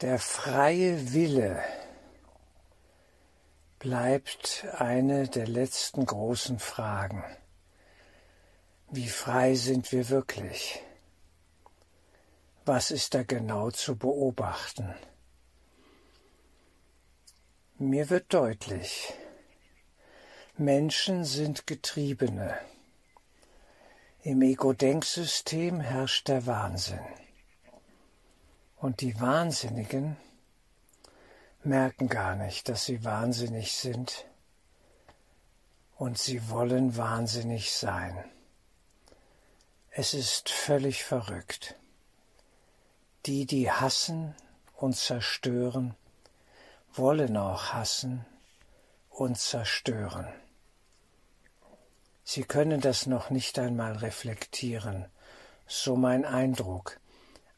Der freie Wille bleibt eine der letzten großen Fragen. Wie frei sind wir wirklich? Was ist da genau zu beobachten? Mir wird deutlich, Menschen sind Getriebene. Im Ego-Denksystem herrscht der Wahnsinn. Und die Wahnsinnigen merken gar nicht, dass sie wahnsinnig sind und sie wollen wahnsinnig sein. Es ist völlig verrückt. Die, die hassen und zerstören, wollen auch hassen und zerstören. Sie können das noch nicht einmal reflektieren, so mein Eindruck,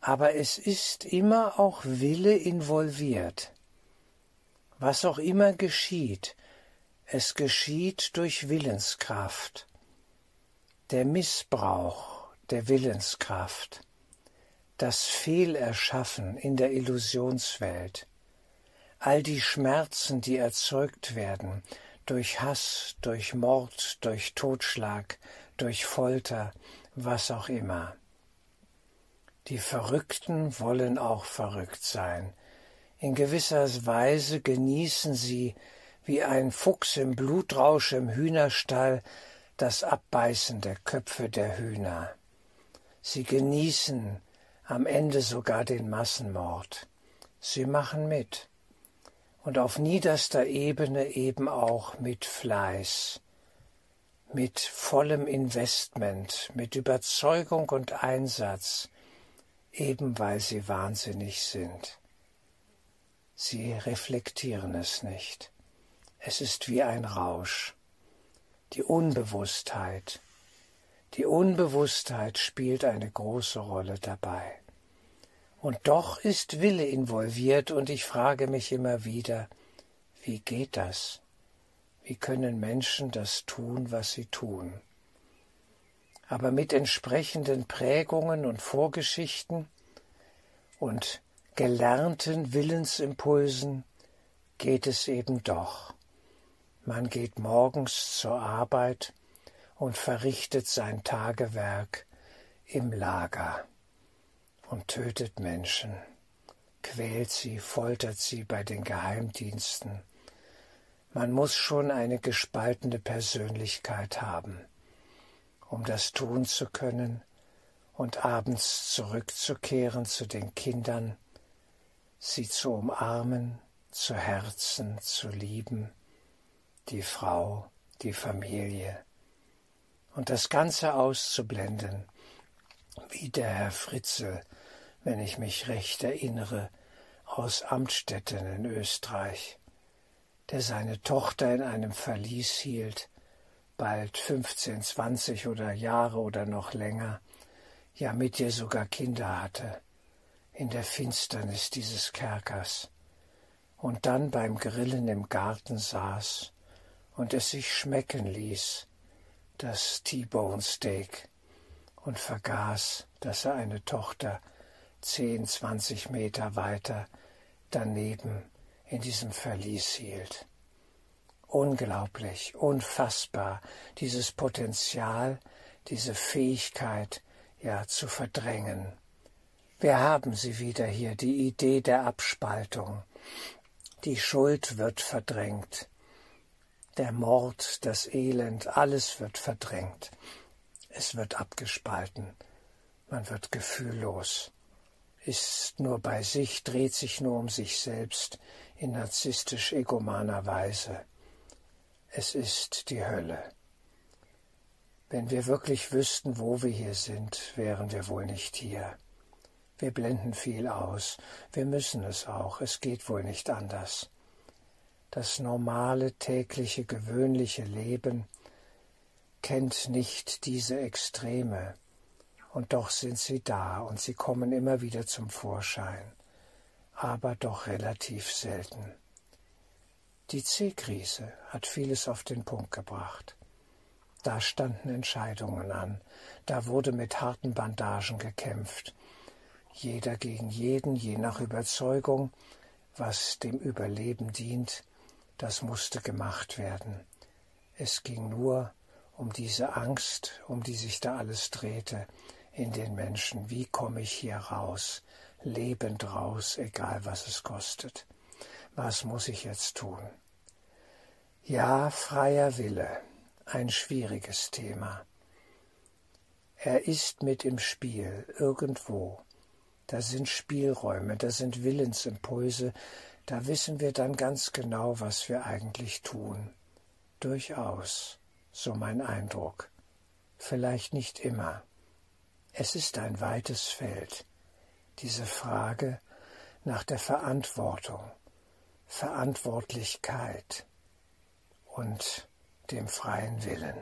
aber es ist immer auch Wille involviert. Was auch immer geschieht, es geschieht durch Willenskraft. Der Missbrauch der Willenskraft, das Fehlerschaffen in der Illusionswelt, all die Schmerzen, die erzeugt werden durch Hass, durch Mord, durch Totschlag, durch Folter, was auch immer. Die Verrückten wollen auch verrückt sein. In gewisser Weise genießen sie, wie ein Fuchs im Blutrausch im Hühnerstall, das Abbeißen der Köpfe der Hühner. Sie genießen am Ende sogar den Massenmord. Sie machen mit. Und auf niederster Ebene eben auch mit Fleiß, mit vollem Investment, mit Überzeugung und Einsatz, eben weil sie wahnsinnig sind. Sie reflektieren es nicht. Es ist wie ein Rausch. Die Unbewusstheit. Die Unbewusstheit spielt eine große Rolle dabei. Und doch ist Wille involviert und ich frage mich immer wieder, wie geht das? Wie können Menschen das tun, was sie tun? Aber mit entsprechenden Prägungen und Vorgeschichten und gelernten Willensimpulsen geht es eben doch. Man geht morgens zur Arbeit und verrichtet sein Tagewerk im Lager und tötet Menschen, quält sie, foltert sie bei den Geheimdiensten. Man muss schon eine gespaltene Persönlichkeit haben um das tun zu können und abends zurückzukehren zu den Kindern, sie zu umarmen, zu Herzen zu lieben, die Frau, die Familie, und das Ganze auszublenden, wie der Herr Fritzel, wenn ich mich recht erinnere, aus Amtstetten in Österreich, der seine Tochter in einem Verlies hielt bald 15, 20 oder Jahre oder noch länger, ja mit ihr sogar Kinder hatte, in der Finsternis dieses Kerkers, und dann beim Grillen im Garten saß und es sich schmecken ließ, das T-Bone Steak, und vergaß, dass er eine Tochter zehn, zwanzig Meter weiter daneben in diesem Verlies hielt. Unglaublich, unfassbar, dieses Potenzial, diese Fähigkeit, ja, zu verdrängen. Wir haben sie wieder hier, die Idee der Abspaltung. Die Schuld wird verdrängt. Der Mord, das Elend, alles wird verdrängt. Es wird abgespalten. Man wird gefühllos, ist nur bei sich, dreht sich nur um sich selbst in narzisstisch-egomaner Weise. Es ist die Hölle. Wenn wir wirklich wüssten, wo wir hier sind, wären wir wohl nicht hier. Wir blenden viel aus, wir müssen es auch, es geht wohl nicht anders. Das normale, tägliche, gewöhnliche Leben kennt nicht diese Extreme, und doch sind sie da und sie kommen immer wieder zum Vorschein, aber doch relativ selten. Die C-Krise hat vieles auf den Punkt gebracht. Da standen Entscheidungen an, da wurde mit harten Bandagen gekämpft. jeder gegen jeden, je nach Überzeugung, was dem Überleben dient, das musste gemacht werden. Es ging nur um diese Angst, um die sich da alles drehte in den Menschen. Wie komme ich hier raus, lebend raus, egal was es kostet? Was muss ich jetzt tun? Ja, freier Wille, ein schwieriges Thema. Er ist mit im Spiel, irgendwo. Da sind Spielräume, da sind Willensimpulse, da wissen wir dann ganz genau, was wir eigentlich tun. Durchaus, so mein Eindruck. Vielleicht nicht immer. Es ist ein weites Feld, diese Frage nach der Verantwortung, Verantwortlichkeit und dem freien Willen.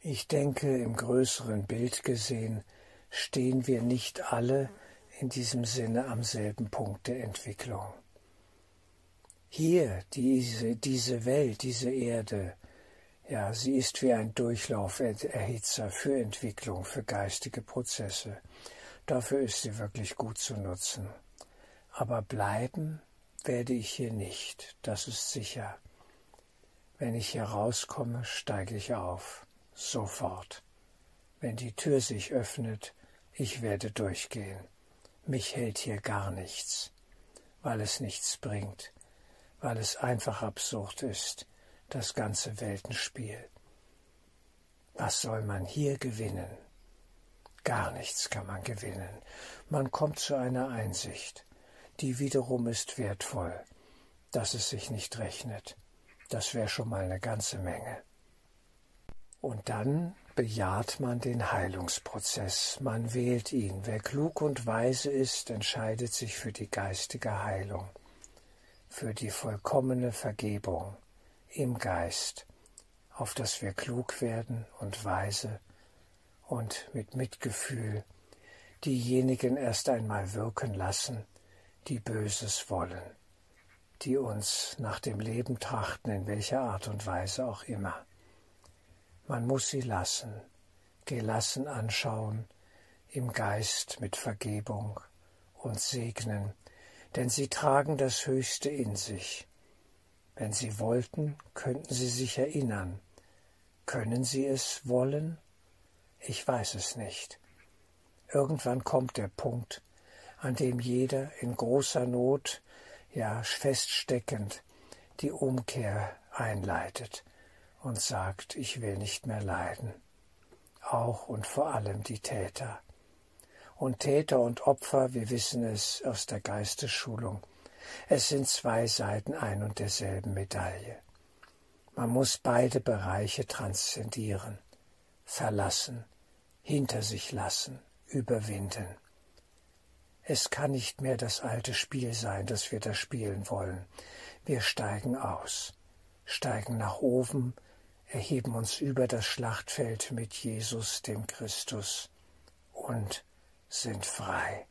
Ich denke, im größeren Bild gesehen, stehen wir nicht alle in diesem Sinne am selben Punkt der Entwicklung. Hier, diese, diese Welt, diese Erde, ja, sie ist wie ein Durchlauferhitzer für Entwicklung, für geistige Prozesse. Dafür ist sie wirklich gut zu nutzen. Aber bleiben werde ich hier nicht, das ist sicher. Wenn ich hier rauskomme, steige ich auf, sofort. Wenn die Tür sich öffnet, ich werde durchgehen. Mich hält hier gar nichts, weil es nichts bringt, weil es einfach absurd ist, das ganze Weltenspiel. Was soll man hier gewinnen? Gar nichts kann man gewinnen. Man kommt zu einer Einsicht, die wiederum ist wertvoll, dass es sich nicht rechnet. Das wäre schon mal eine ganze Menge. Und dann bejaht man den Heilungsprozess, man wählt ihn. Wer klug und weise ist, entscheidet sich für die geistige Heilung, für die vollkommene Vergebung im Geist, auf dass wir klug werden und weise und mit Mitgefühl diejenigen erst einmal wirken lassen, die Böses wollen, die uns nach dem Leben trachten, in welcher Art und Weise auch immer. Man muss sie lassen, gelassen anschauen, im Geist mit Vergebung und segnen, denn sie tragen das Höchste in sich. Wenn sie wollten, könnten sie sich erinnern. Können sie es wollen? Ich weiß es nicht. Irgendwann kommt der Punkt, an dem jeder in großer Not, ja feststeckend, die Umkehr einleitet und sagt, ich will nicht mehr leiden. Auch und vor allem die Täter. Und Täter und Opfer, wir wissen es aus der Geistesschulung, es sind zwei Seiten ein und derselben Medaille. Man muss beide Bereiche transzendieren, verlassen, hinter sich lassen, überwinden. Es kann nicht mehr das alte Spiel sein, das wir da spielen wollen. Wir steigen aus, steigen nach oben, erheben uns über das Schlachtfeld mit Jesus, dem Christus, und sind frei.